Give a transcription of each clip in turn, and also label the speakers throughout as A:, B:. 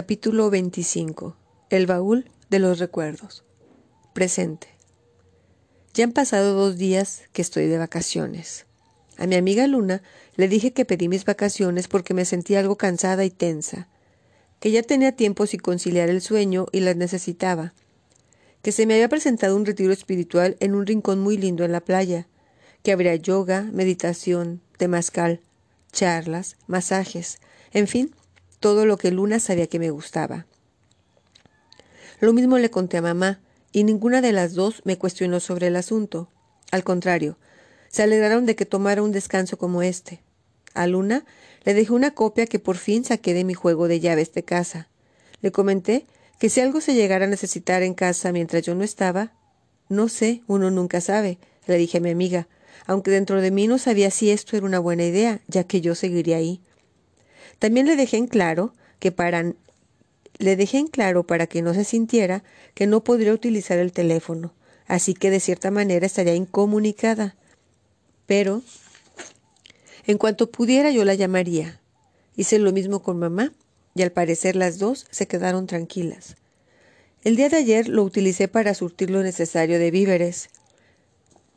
A: Capítulo 25. El baúl de los recuerdos. Presente. Ya han pasado dos días que estoy de vacaciones. A mi amiga Luna le dije que pedí mis vacaciones porque me sentía algo cansada y tensa, que ya tenía tiempo sin conciliar el sueño y las necesitaba, que se me había presentado un retiro espiritual en un rincón muy lindo en la playa, que habría yoga, meditación, temazcal, charlas, masajes, en fin, todo lo que Luna sabía que me gustaba. Lo mismo le conté a mamá, y ninguna de las dos me cuestionó sobre el asunto. Al contrario, se alegraron de que tomara un descanso como este. A Luna le dejé una copia que por fin saqué de mi juego de llaves de casa. Le comenté que si algo se llegara a necesitar en casa mientras yo no estaba, no sé, uno nunca sabe, le dije a mi amiga, aunque dentro de mí no sabía si esto era una buena idea, ya que yo seguiría ahí. También le dejé en claro que para le dejé en claro para que no se sintiera que no podría utilizar el teléfono, así que de cierta manera estaría incomunicada. Pero en cuanto pudiera yo la llamaría. Hice lo mismo con mamá, y al parecer las dos se quedaron tranquilas. El día de ayer lo utilicé para surtir lo necesario de víveres.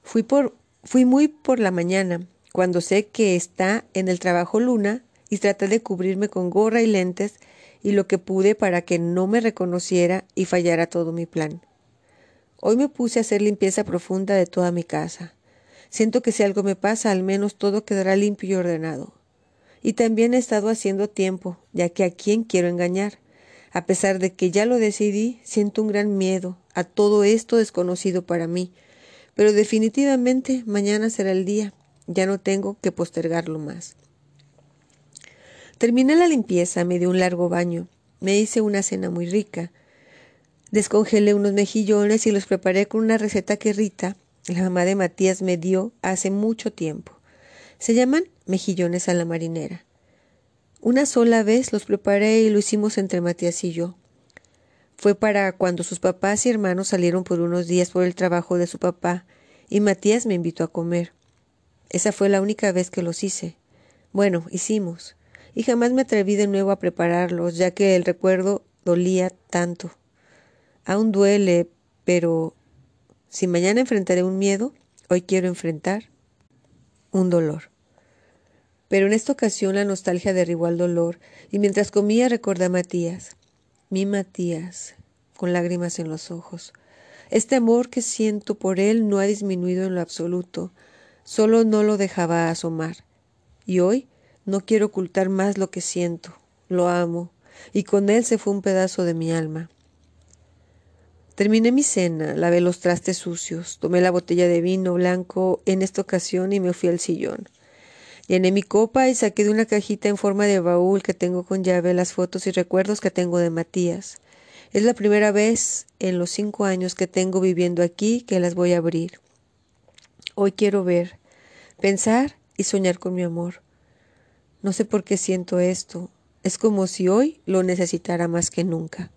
A: Fui por fui muy por la mañana, cuando sé que está en el trabajo Luna, y traté de cubrirme con gorra y lentes y lo que pude para que no me reconociera y fallara todo mi plan. Hoy me puse a hacer limpieza profunda de toda mi casa. Siento que si algo me pasa, al menos todo quedará limpio y ordenado. Y también he estado haciendo tiempo, ya que a quién quiero engañar. A pesar de que ya lo decidí, siento un gran miedo a todo esto desconocido para mí. Pero definitivamente mañana será el día. Ya no tengo que postergarlo más. Terminé la limpieza, me di un largo baño, me hice una cena muy rica. Descongelé unos mejillones y los preparé con una receta que Rita, la mamá de Matías, me dio hace mucho tiempo. Se llaman mejillones a la marinera. Una sola vez los preparé y lo hicimos entre Matías y yo. Fue para cuando sus papás y hermanos salieron por unos días por el trabajo de su papá y Matías me invitó a comer. Esa fue la única vez que los hice. Bueno, hicimos y jamás me atreví de nuevo a prepararlos, ya que el recuerdo dolía tanto. Aún duele, pero si mañana enfrentaré un miedo, hoy quiero enfrentar un dolor. Pero en esta ocasión la nostalgia derribó al dolor, y mientras comía recordé a Matías, mi Matías, con lágrimas en los ojos. Este amor que siento por él no ha disminuido en lo absoluto, solo no lo dejaba asomar. Y hoy no quiero ocultar más lo que siento. Lo amo. Y con él se fue un pedazo de mi alma. Terminé mi cena, lavé los trastes sucios, tomé la botella de vino blanco en esta ocasión y me fui al sillón. Llené mi copa y saqué de una cajita en forma de baúl que tengo con llave las fotos y recuerdos que tengo de Matías. Es la primera vez en los cinco años que tengo viviendo aquí que las voy a abrir. Hoy quiero ver, pensar y soñar con mi amor. No sé por qué siento esto. Es como si hoy lo necesitara más que nunca.